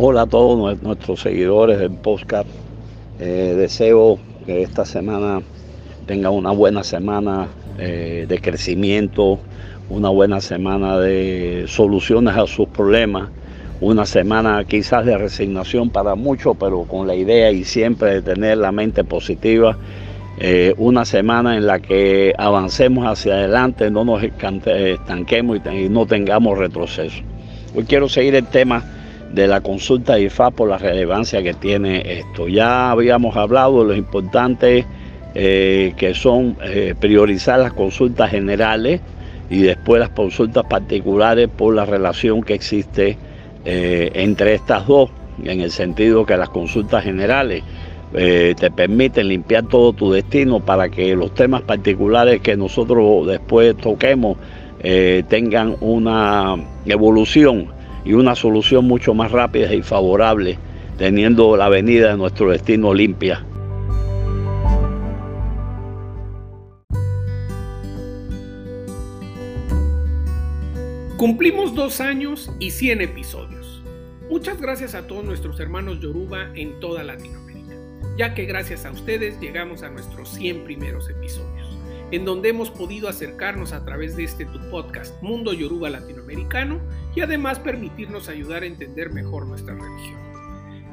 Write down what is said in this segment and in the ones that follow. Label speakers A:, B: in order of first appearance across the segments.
A: Hola a todos nuestros seguidores del podcast. Eh, deseo que esta semana tenga una buena semana eh, de crecimiento, una buena semana de soluciones a sus problemas, una semana quizás de resignación para muchos, pero con la idea y siempre de tener la mente positiva. Eh, una semana en la que avancemos hacia adelante, no nos estanquemos y no tengamos retroceso. Hoy quiero seguir el tema de la consulta de IFA por la relevancia que tiene esto. Ya habíamos hablado de lo importante eh, que son eh, priorizar las consultas generales y después las consultas particulares por la relación que existe eh, entre estas dos, en el sentido que las consultas generales te permiten limpiar todo tu destino para que los temas particulares que nosotros después toquemos tengan una evolución y una solución mucho más rápida y favorable, teniendo la venida de nuestro destino limpia.
B: Cumplimos dos años y 100 episodios. Muchas gracias a todos nuestros hermanos Yoruba en toda Latinoamérica, ya que gracias a ustedes llegamos a nuestros 100 primeros episodios en donde hemos podido acercarnos a través de este tu podcast Mundo Yoruba Latinoamericano y además permitirnos ayudar a entender mejor nuestra religión.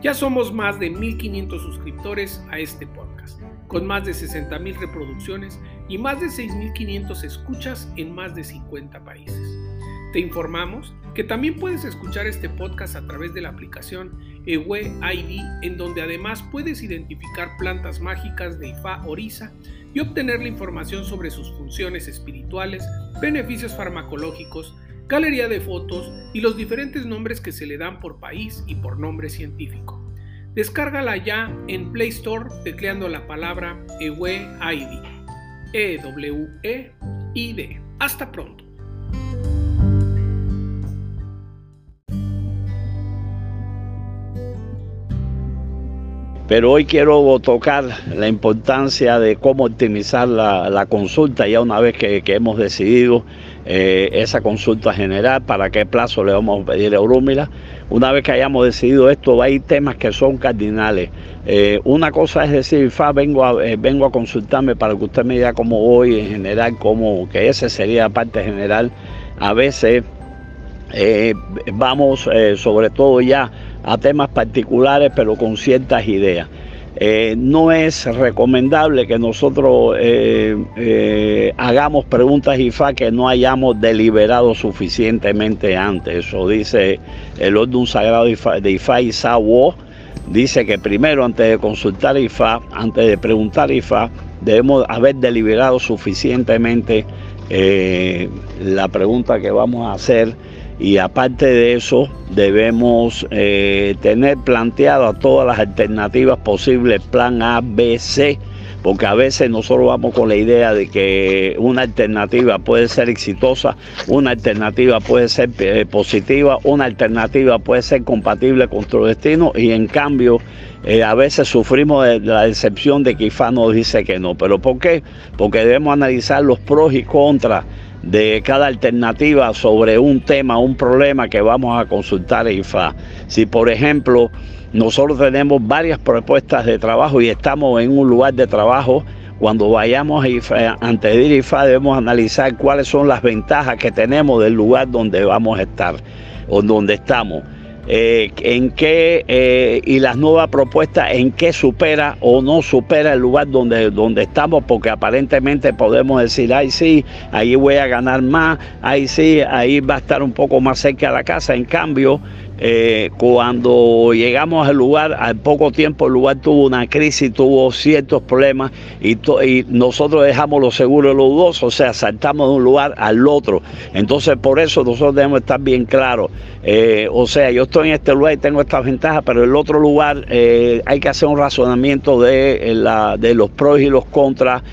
B: Ya somos más de 1.500 suscriptores a este podcast, con más de 60.000 reproducciones y más de 6.500 escuchas en más de 50 países. Te informamos que también puedes escuchar este podcast a través de la aplicación Ewe ID, en donde además puedes identificar plantas mágicas de Ifa Orisa y obtener la información sobre sus funciones espirituales, beneficios farmacológicos, galería de fotos y los diferentes nombres que se le dan por país y por nombre científico. Descárgala ya en Play Store tecleando la palabra EWEID. E-W-E-I-D. Hasta pronto.
A: Pero hoy quiero tocar la importancia de cómo optimizar la, consulta ya una vez que, hemos decidido eh, esa consulta general, para qué plazo le vamos a pedir a Eurúmila. Una vez que hayamos decidido esto, hay temas que son cardinales. Eh, una cosa es decir, Fa, vengo a, eh, vengo a consultarme para que usted me diga cómo voy en general, cómo, que ese sería la parte general. A veces vamos sobre todo ya a temas particulares, pero con ciertas ideas. Eh, no es recomendable que nosotros eh, eh, hagamos preguntas IFA que no hayamos deliberado suficientemente antes. Eso dice el orden sagrado de IFA Isawo. Dice que primero, antes de consultar IFA, antes de preguntar IFA, debemos haber deliberado suficientemente la pregunta que vamos a hacer y aparte de eso debemos eh, tener planteadas todas las alternativas posibles, plan A, B, C, porque a veces nosotros vamos con la idea de que una alternativa puede ser exitosa, una alternativa puede ser eh, positiva, una alternativa puede ser compatible con nuestro destino y en cambio eh, a veces sufrimos de la decepción de que IFA nos dice que no. ¿Pero por qué? Porque debemos analizar los pros y contras de cada alternativa sobre un tema, un problema que vamos a consultar en IFA. Si por ejemplo nosotros tenemos varias propuestas de trabajo y estamos en un lugar de trabajo, cuando vayamos a IFA, antes de IFA debemos analizar cuáles son las ventajas que tenemos del lugar donde vamos a estar o donde estamos. Eh, en qué eh, y las nuevas propuestas en qué supera o no supera el lugar donde, donde estamos, porque aparentemente podemos decir, ay sí, ahí voy a ganar más, ahí sí, ahí va a estar un poco más cerca de la casa. En cambio, eh, cuando llegamos al lugar, al poco tiempo el lugar tuvo una crisis, tuvo ciertos problemas y, nosotros dejamos los seguros los dos, o sea, saltamos de un lugar al otro. Entonces por eso nosotros debemos estar bien claros. Eh, o sea, yo estoy en este lugar y tengo estas ventajas, pero en el otro lugar eh, hay que hacer un razonamiento de, la, de los pros y los contras,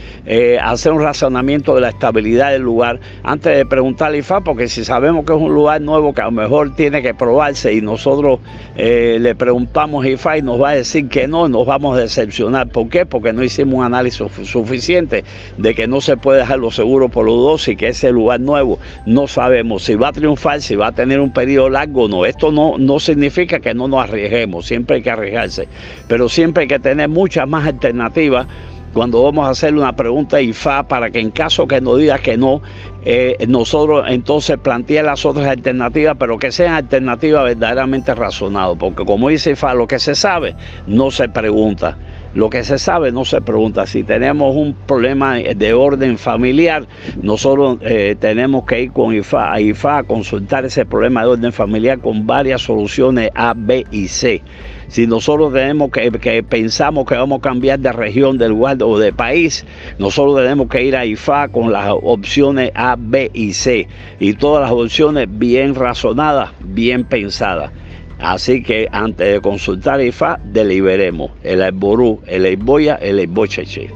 A: hacer un razonamiento de la estabilidad del lugar antes de preguntarle IFA, porque si sabemos que es un lugar nuevo que a lo mejor tiene que probarse y nosotros eh, le preguntamos a IFA y nos va a decir que no, nos vamos a decepcionar. ¿Por qué? Porque no hicimos un análisis suficiente de que no se puede dejar los seguros por los dos y que ese lugar nuevo no sabemos si va a triunfar, si va a tener un periodo largo o no. Esto no, no significa que no nos arriesguemos, siempre hay que arriesgarse, pero siempre hay que tener muchas más alternativas cuando vamos a hacerle una pregunta a IFA para que en caso que nos diga que no, eh, nosotros entonces planteemos las otras alternativas, pero que sean alternativas verdaderamente razonadas, porque como dice IFA, lo que se sabe no se pregunta. Lo que se sabe no se pregunta. Si tenemos un problema de orden familiar, nosotros eh, tenemos que ir con IFA, a IFA a consultar ese problema de orden familiar con varias soluciones A, B y C. Si nosotros tenemos que, que pensamos que vamos a cambiar de región, del lugar o de país, nosotros tenemos que ir a IFA con las opciones A, B y C. Y todas las opciones bien razonadas, bien pensadas. Así que antes de consultar IFA, deliberemos el Aiború, el Aiboya, el Aibocheche.